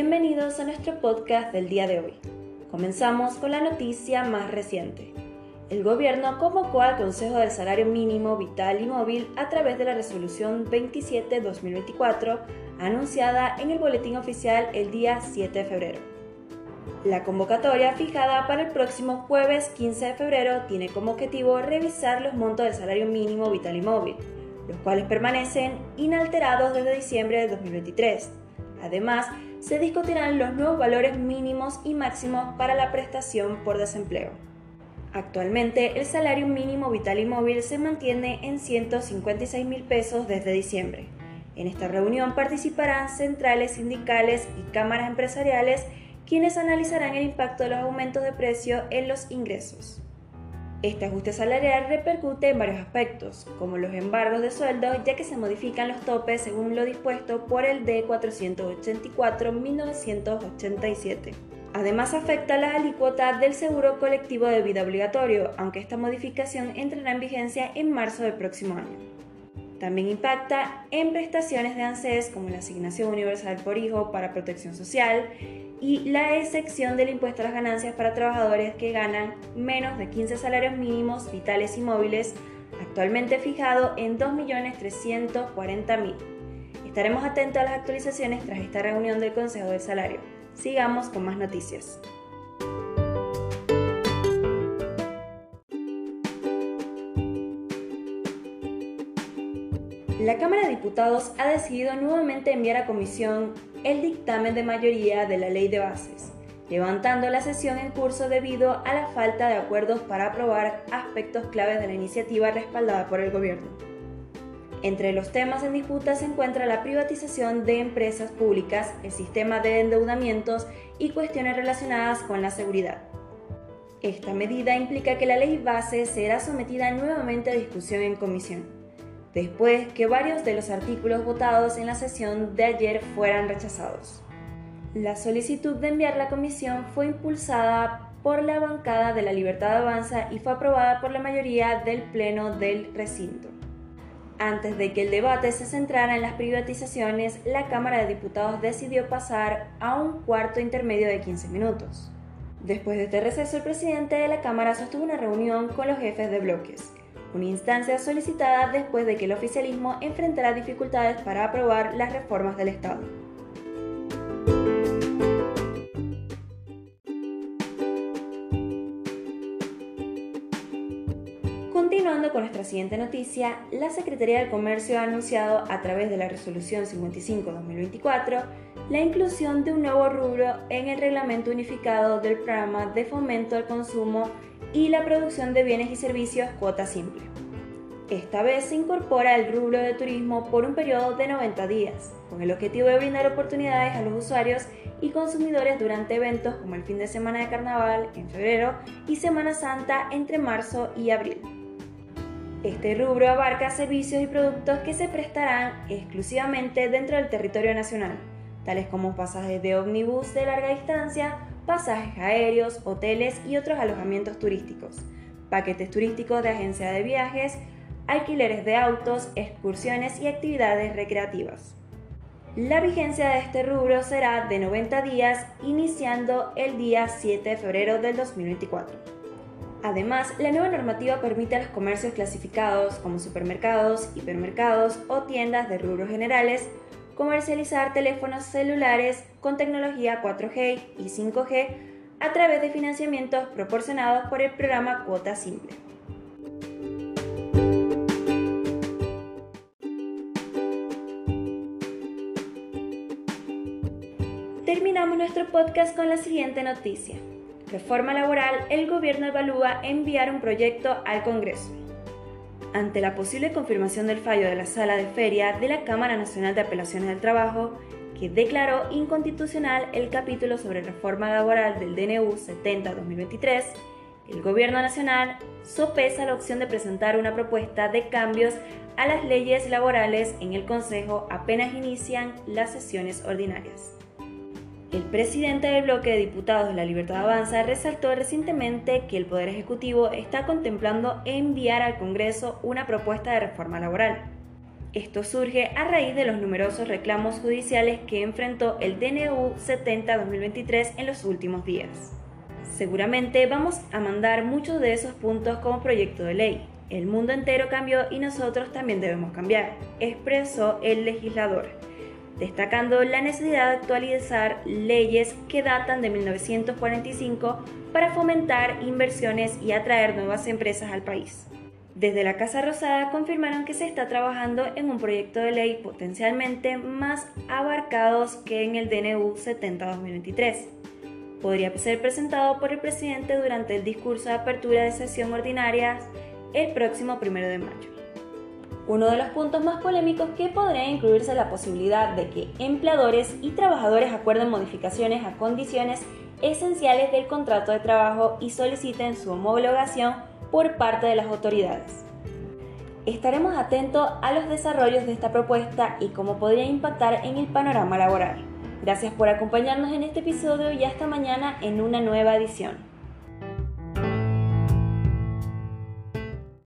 bienvenidos a nuestro podcast del día de hoy. Comenzamos con la noticia más reciente. El gobierno convocó al Consejo del Salario Mínimo Vital y Móvil a través de la resolución 27-2024 anunciada en el Boletín Oficial el día 7 de febrero. La convocatoria fijada para el próximo jueves 15 de febrero tiene como objetivo revisar los montos del salario mínimo vital y móvil, los cuales permanecen inalterados desde diciembre de 2023. Además, se discutirán los nuevos valores mínimos y máximos para la prestación por desempleo. Actualmente, el salario mínimo vital y móvil se mantiene en 156 mil pesos desde diciembre. En esta reunión participarán centrales sindicales y cámaras empresariales quienes analizarán el impacto de los aumentos de precio en los ingresos. Este ajuste salarial repercute en varios aspectos, como los embargos de sueldos, ya que se modifican los topes según lo dispuesto por el D484-1987. Además afecta las alícuotas del seguro colectivo de vida obligatorio, aunque esta modificación entrará en vigencia en marzo del próximo año. También impacta en prestaciones de ANSES como la asignación universal por hijo para protección social y la excepción del impuesto a las ganancias para trabajadores que ganan menos de 15 salarios mínimos vitales y móviles, actualmente fijado en 2.340.000. Estaremos atentos a las actualizaciones tras esta reunión del Consejo del Salario. Sigamos con más noticias. La Cámara de Diputados ha decidido nuevamente enviar a comisión el dictamen de mayoría de la ley de bases, levantando la sesión en curso debido a la falta de acuerdos para aprobar aspectos claves de la iniciativa respaldada por el gobierno. Entre los temas en disputa se encuentra la privatización de empresas públicas, el sistema de endeudamientos y cuestiones relacionadas con la seguridad. Esta medida implica que la ley base será sometida nuevamente a discusión en comisión después que varios de los artículos votados en la sesión de ayer fueran rechazados. La solicitud de enviar la comisión fue impulsada por la bancada de la Libertad Avanza y fue aprobada por la mayoría del Pleno del recinto. Antes de que el debate se centrara en las privatizaciones, la Cámara de Diputados decidió pasar a un cuarto intermedio de 15 minutos. Después de este receso, el presidente de la Cámara sostuvo una reunión con los jefes de bloques, una instancia solicitada después de que el oficialismo enfrentara dificultades para aprobar las reformas del Estado. Continuando con nuestra siguiente noticia, la Secretaría del Comercio ha anunciado a través de la Resolución 55-2024 la inclusión de un nuevo rubro en el Reglamento Unificado del Programa de Fomento al Consumo y la producción de bienes y servicios cuota simple. Esta vez se incorpora el rubro de turismo por un periodo de 90 días, con el objetivo de brindar oportunidades a los usuarios y consumidores durante eventos como el fin de semana de carnaval en febrero y Semana Santa entre marzo y abril. Este rubro abarca servicios y productos que se prestarán exclusivamente dentro del territorio nacional, tales como pasajes de ómnibus de larga distancia, pasajes aéreos, hoteles y otros alojamientos turísticos, paquetes turísticos de agencia de viajes, alquileres de autos, excursiones y actividades recreativas. La vigencia de este rubro será de 90 días iniciando el día 7 de febrero del 2024. Además, la nueva normativa permite a los comercios clasificados como supermercados, hipermercados o tiendas de rubros generales comercializar teléfonos celulares con tecnología 4G y 5G a través de financiamientos proporcionados por el programa Cuota Simple. Terminamos nuestro podcast con la siguiente noticia. Reforma laboral, el gobierno evalúa enviar un proyecto al Congreso ante la posible confirmación del fallo de la Sala de Feria de la Cámara Nacional de Apelaciones del Trabajo, que declaró inconstitucional el capítulo sobre reforma laboral del DNU 70-2023, el Gobierno Nacional sopesa la opción de presentar una propuesta de cambios a las leyes laborales en el Consejo apenas inician las sesiones ordinarias. El presidente del bloque de diputados de la Libertad Avanza resaltó recientemente que el Poder Ejecutivo está contemplando enviar al Congreso una propuesta de reforma laboral. Esto surge a raíz de los numerosos reclamos judiciales que enfrentó el DNU 70-2023 en los últimos días. Seguramente vamos a mandar muchos de esos puntos como proyecto de ley. El mundo entero cambió y nosotros también debemos cambiar, expresó el legislador, destacando la necesidad de actualizar leyes que datan de 1945 para fomentar inversiones y atraer nuevas empresas al país. Desde la Casa Rosada confirmaron que se está trabajando en un proyecto de ley potencialmente más abarcados que en el DNU 70-2023. Podría ser presentado por el presidente durante el discurso de apertura de sesión ordinaria el próximo 1 de mayo. Uno de los puntos más polémicos que podría incluirse la posibilidad de que empleadores y trabajadores acuerden modificaciones a condiciones esenciales del contrato de trabajo y soliciten su homologación por parte de las autoridades. Estaremos atentos a los desarrollos de esta propuesta y cómo podría impactar en el panorama laboral. Gracias por acompañarnos en este episodio y hasta mañana en una nueva edición.